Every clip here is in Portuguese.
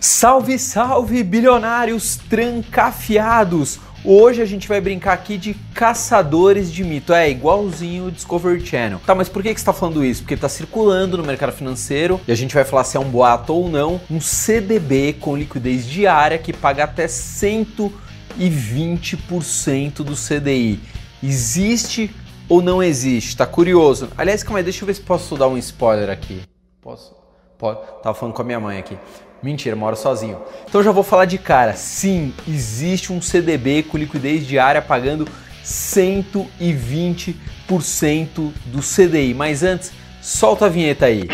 Salve, salve, bilionários trancafiados! Hoje a gente vai brincar aqui de caçadores de mito. É igualzinho o Discovery Channel. Tá, mas por que, que você tá falando isso? Porque tá circulando no mercado financeiro e a gente vai falar se é um boato ou não. Um CDB com liquidez diária que paga até 120% do CDI. Existe ou não existe? Tá curioso? Aliás, calma aí, deixa eu ver se posso dar um spoiler aqui. Posso? Pode. Tava falando com a minha mãe aqui. Mentira, moro sozinho. Então já vou falar de cara. Sim, existe um CDB com liquidez diária pagando 120% do CDI. Mas antes, solta a vinheta aí.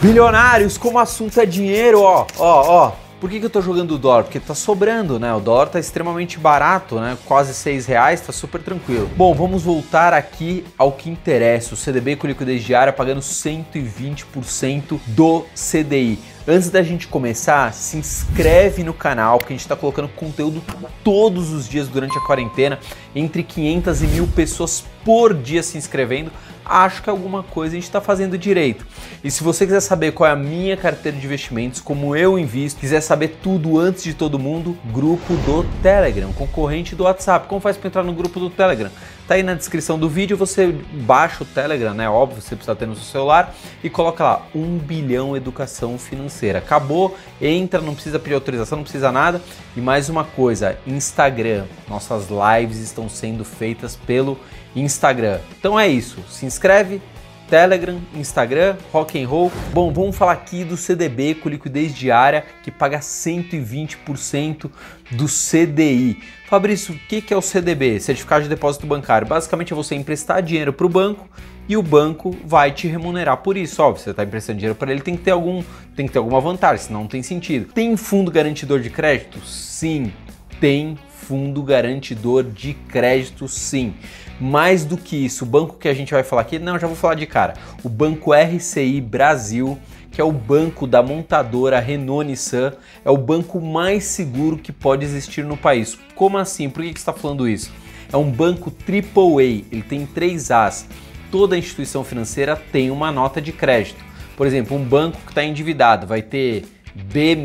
Bilionários, como assunto é dinheiro, ó, ó, ó. Por que, que eu tô jogando o dólar? Porque tá sobrando, né? O dólar tá extremamente barato, né? Quase 6 reais, tá super tranquilo. Bom, vamos voltar aqui ao que interessa. O CDB com liquidez diária pagando 120% do CDI. Antes da gente começar, se inscreve no canal, porque a gente está colocando conteúdo todos os dias durante a quarentena, entre 500 e mil pessoas por dia se inscrevendo acho que alguma coisa a gente está fazendo direito. E se você quiser saber qual é a minha carteira de investimentos, como eu invisto, quiser saber tudo antes de todo mundo, grupo do Telegram, concorrente do WhatsApp. Como faz para entrar no grupo do Telegram? Tá aí na descrição do vídeo, você baixa o Telegram, né? Óbvio, você precisa ter no seu celular e coloca lá 1 bilhão educação financeira. Acabou, entra, não precisa pedir autorização, não precisa nada. E mais uma coisa, Instagram. Nossas lives estão sendo feitas pelo Instagram. Então é isso, se inscreve, Telegram, Instagram, rock and roll. Bom, vamos falar aqui do CDB com liquidez diária que paga 120% do CDI. Fabrício, o que é o CDB? Certificado de Depósito Bancário. Basicamente é você emprestar dinheiro para o banco e o banco vai te remunerar por isso. Óbvio, você está emprestando dinheiro para ele, tem que ter algum, tem que ter alguma vantagem, senão não tem sentido. Tem fundo garantidor de crédito? Sim, tem fundo garantidor de crédito, sim. Mais do que isso, o banco que a gente vai falar aqui, não, já vou falar de cara. O Banco RCI Brasil, que é o banco da montadora Renault Nissan, é o banco mais seguro que pode existir no país. Como assim? Por que, que você está falando isso? É um banco AAA, ele tem três As. Toda instituição financeira tem uma nota de crédito. Por exemplo, um banco que está endividado vai ter B-,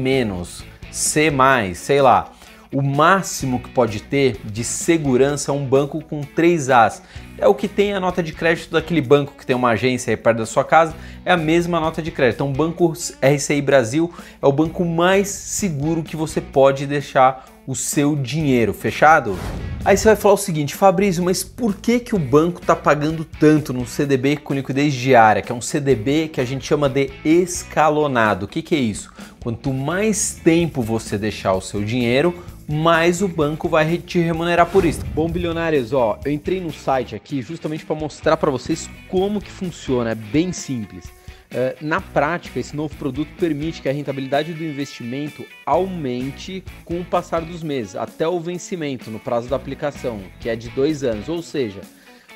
C, sei lá o máximo que pode ter de segurança é um banco com 3 As. É o que tem a nota de crédito daquele banco que tem uma agência aí perto da sua casa, é a mesma nota de crédito. Então, o Banco RCI Brasil é o banco mais seguro que você pode deixar o seu dinheiro, fechado? Aí você vai falar o seguinte, Fabrício, mas por que, que o banco está pagando tanto no CDB com liquidez diária, que é um CDB que a gente chama de escalonado? O que, que é isso? Quanto mais tempo você deixar o seu dinheiro, mais o banco vai te remunerar por isso. Bom, bilionários, ó, eu entrei no site aqui justamente para mostrar para vocês como que funciona, é bem simples. Uh, na prática, esse novo produto permite que a rentabilidade do investimento aumente com o passar dos meses, até o vencimento, no prazo da aplicação, que é de dois anos. Ou seja,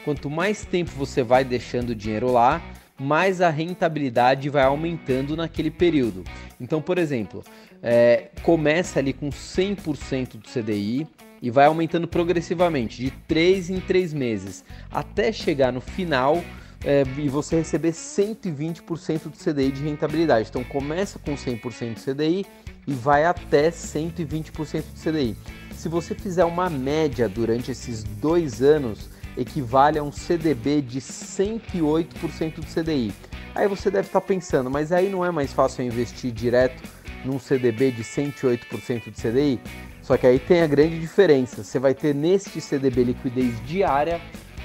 quanto mais tempo você vai deixando o dinheiro lá, mais a rentabilidade vai aumentando naquele período. Então, por exemplo, é, começa ali com 100% do CDI e vai aumentando progressivamente, de 3 em 3 meses, até chegar no final é, e você receber 120% do CDI de rentabilidade. Então, começa com 100% do CDI e vai até 120% do CDI. Se você fizer uma média durante esses dois anos, equivale a um CDB de 108% do CDI. Aí você deve estar pensando, mas aí não é mais fácil investir direto num CDB de 108% do CDI? Só que aí tem a grande diferença. Você vai ter neste CDB liquidez diária,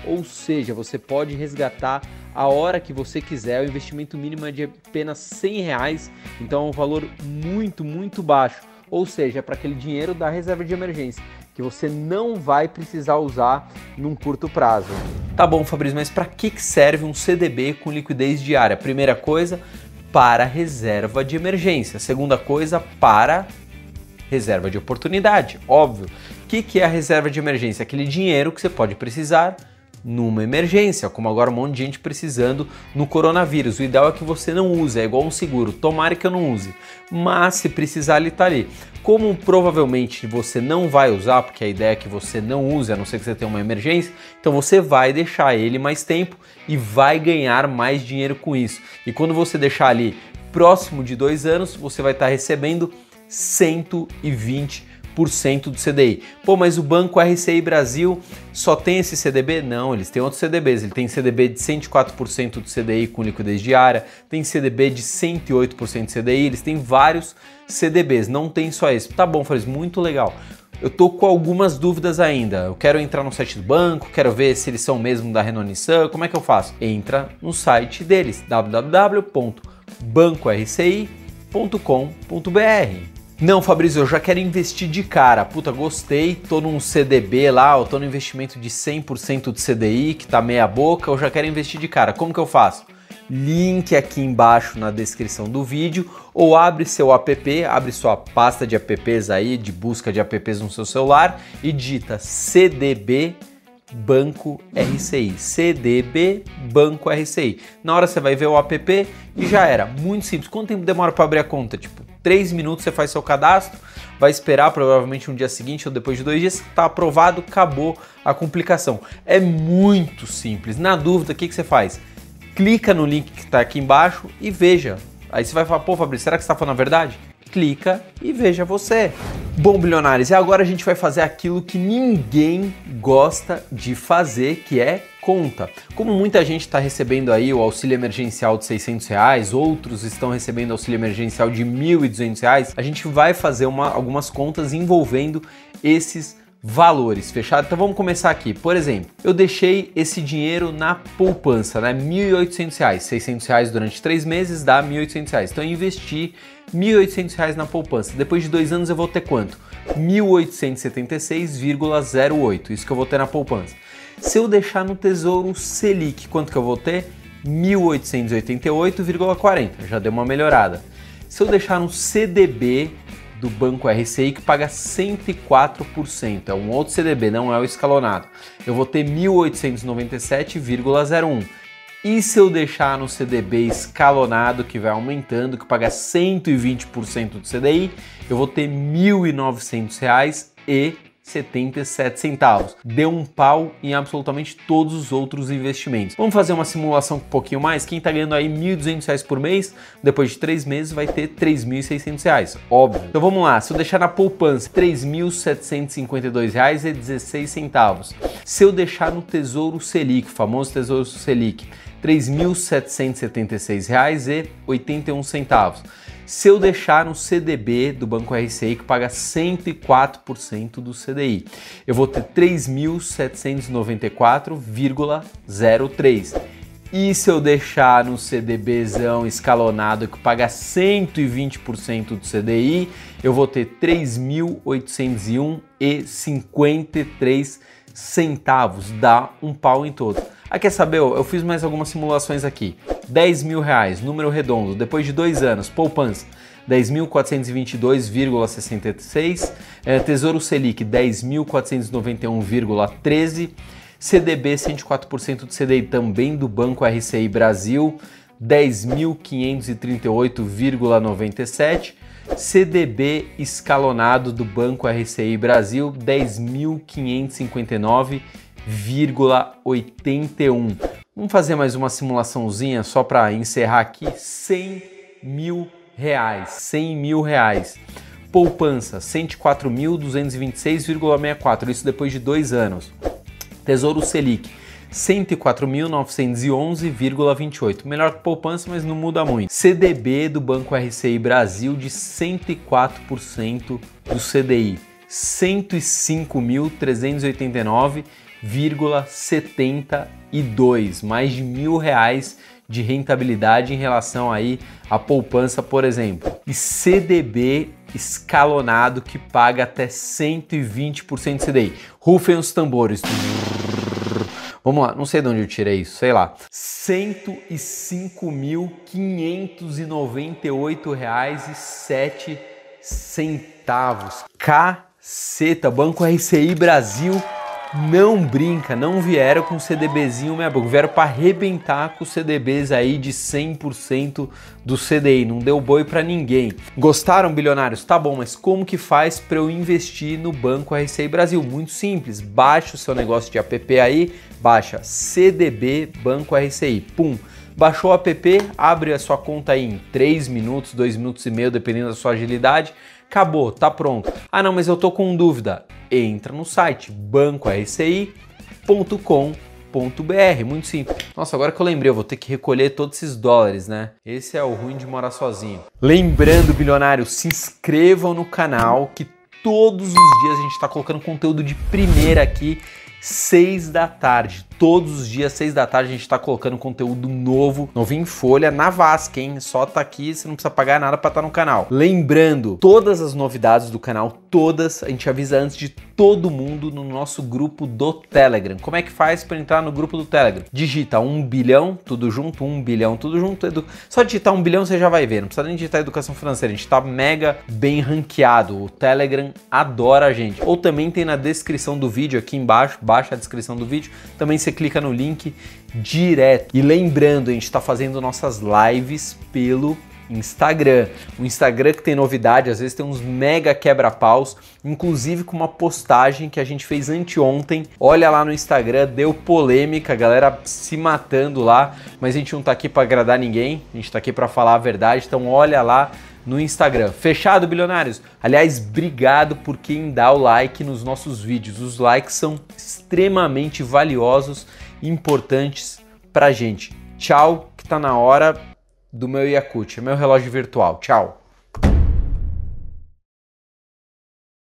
ou seja, você pode resgatar a hora que você quiser. O investimento mínimo é de apenas 100 reais, então é um valor muito, muito baixo. Ou seja, é para aquele dinheiro da reserva de emergência que você não vai precisar usar num curto prazo. Tá bom, Fabrício, mas para que serve um CDB com liquidez diária? Primeira coisa, para reserva de emergência. Segunda coisa, para reserva de oportunidade. Óbvio. O que, que é a reserva de emergência? Aquele dinheiro que você pode precisar numa emergência, como agora um monte de gente precisando no coronavírus. O ideal é que você não use, é igual um seguro. Tomara que eu não use, mas se precisar, ele está ali. Como provavelmente você não vai usar, porque a ideia é que você não use, a não ser que você tenha uma emergência, então você vai deixar ele mais tempo e vai ganhar mais dinheiro com isso. E quando você deixar ali próximo de dois anos você vai estar recebendo 120 do CDI. Pô, mas o Banco RCI Brasil só tem esse CDB? Não, eles têm outros CDBs. Ele tem CDB de 104% do CDI com liquidez diária, tem CDB de 108% de CDI, eles têm vários CDBs, não tem só esse. Tá bom, Fariz, muito legal. Eu tô com algumas dúvidas ainda. Eu quero entrar no site do banco, quero ver se eles são mesmo da Renault Nissan. Como é que eu faço? Entra no site deles, www.bancorci.com.br. Não, Fabrício, eu já quero investir de cara. Puta, gostei, tô num CDB lá, eu tô no investimento de 100% de CDI, que tá meia boca, eu já quero investir de cara. Como que eu faço? Link aqui embaixo na descrição do vídeo ou abre seu app, abre sua pasta de apps aí, de busca de apps no seu celular e digita CDB Banco RCI. CDB Banco RCI. Na hora você vai ver o app e já era. Muito simples. Quanto tempo demora para abrir a conta? Tipo, 3 minutos você faz seu cadastro, vai esperar provavelmente um dia seguinte ou depois de dois dias, está aprovado, acabou a complicação. É muito simples. Na dúvida, o que, que você faz? Clica no link que está aqui embaixo e veja. Aí você vai falar, pô, Fabrício, será que você está falando a verdade? Clica e veja você. Bom, bilionários, e agora a gente vai fazer aquilo que ninguém gosta de fazer, que é conta. Como muita gente está recebendo aí o auxílio emergencial de 600 reais, outros estão recebendo auxílio emergencial de 1.200 reais, a gente vai fazer uma, algumas contas envolvendo esses valores, fechado? Então vamos começar aqui. Por exemplo, eu deixei esse dinheiro na poupança, né? 1.800 reais, 600 reais durante três meses dá 1.800 reais. Então eu investi 1.800 reais na poupança. Depois de dois anos eu vou ter quanto? R$ 1.876,08. Isso que eu vou ter na poupança. Se eu deixar no Tesouro Selic, quanto que eu vou ter? 1888,40. Já deu uma melhorada. Se eu deixar no CDB do Banco RCI que paga 104%, é um outro CDB, não é o escalonado. Eu vou ter 1897,01. E se eu deixar no CDB escalonado, que vai aumentando, que paga 120% do CDI, eu vou ter R$ 1.900 e 77 centavos. Deu um pau em absolutamente todos os outros investimentos. Vamos fazer uma simulação um pouquinho mais? Quem está ganhando aí R$ 1.200 por mês, depois de três meses vai ter R$ 3.600, óbvio. Então vamos lá, se eu deixar na poupança R$ 3.752,16, se eu deixar no Tesouro Selic, famoso Tesouro Selic, R$ 3.776,81. Se eu deixar no CDB do Banco RCI, que paga 104% do CDI, eu vou ter 3.794,03. E se eu deixar no CDBzão escalonado que paga 120% do CDI, eu vou ter 3.801,53 centavos, dá um pau em todo. Ah, quer saber? Eu fiz mais algumas simulações aqui. 10 mil reais, número redondo, depois de dois anos, poupança 10.422,66, é, Tesouro Selic 10.491,13, CDB 104% do CDI também do Banco RCI Brasil 10.538,97, CDB escalonado do Banco RCI Brasil 10.559,81. Vamos fazer mais uma simulaçãozinha só para encerrar aqui. 100 mil reais. 100 mil reais. Poupança 104.226,64. Isso depois de dois anos. Tesouro Selic 104.911,28. Melhor que poupança, mas não muda muito. CDB do Banco RCI Brasil de 104% do CDI. 105.389,72, mais de mil reais de rentabilidade em relação aí à poupança, por exemplo. E CDB escalonado que paga até 120% de CDI. Rufem os tambores. Vamos lá, não sei de onde eu tirei isso, sei lá. R$ 105.598,07 centavos. Caceta, Banco RCI Brasil não brinca, não vieram com CDBzinho meia boca, vieram para arrebentar com CDBs aí de 100% do CDI, não deu boi para ninguém. Gostaram, bilionários? Tá bom, mas como que faz para eu investir no Banco RCI Brasil? Muito simples, baixa o seu negócio de app aí, baixa CDB Banco RCI, pum, Baixou o app, abre a sua conta aí em 3 minutos, 2 minutos e meio, dependendo da sua agilidade. Acabou, tá pronto. Ah, não, mas eu tô com dúvida. Entra no site bancorci.com.br, muito simples. Nossa, agora que eu lembrei, eu vou ter que recolher todos esses dólares, né? Esse é o ruim de morar sozinho. Lembrando, bilionários, se inscrevam no canal que todos os dias a gente está colocando conteúdo de primeira aqui 6 da tarde. Todos os dias, 6 da tarde, a gente está colocando conteúdo novo, novinho em folha, na Vasca, hein? Só tá aqui, você não precisa pagar nada para estar tá no canal. Lembrando, todas as novidades do canal, todas, a gente avisa antes de todo mundo no nosso grupo do Telegram. Como é que faz para entrar no grupo do Telegram? Digita 1 bilhão, tudo junto, 1 bilhão, tudo junto. Edu... Só digitar 1 bilhão você já vai ver, não precisa nem digitar educação financeira, a gente tá mega bem ranqueado. O Telegram adora a gente. Ou também tem na descrição do vídeo aqui embaixo, baixa a descrição do vídeo, também você clica no link direto. E lembrando, a gente está fazendo nossas lives pelo Instagram. O Instagram que tem novidade, às vezes tem uns mega quebra-paus, inclusive com uma postagem que a gente fez anteontem. Olha lá no Instagram, deu polêmica, galera se matando lá, mas a gente não tá aqui para agradar ninguém, a gente tá aqui para falar a verdade, então olha lá no Instagram. Fechado, bilionários? Aliás, obrigado por quem dá o like nos nossos vídeos. Os likes são extremamente valiosos e importantes pra gente. Tchau, que tá na hora do meu Yakut, meu relógio virtual. Tchau.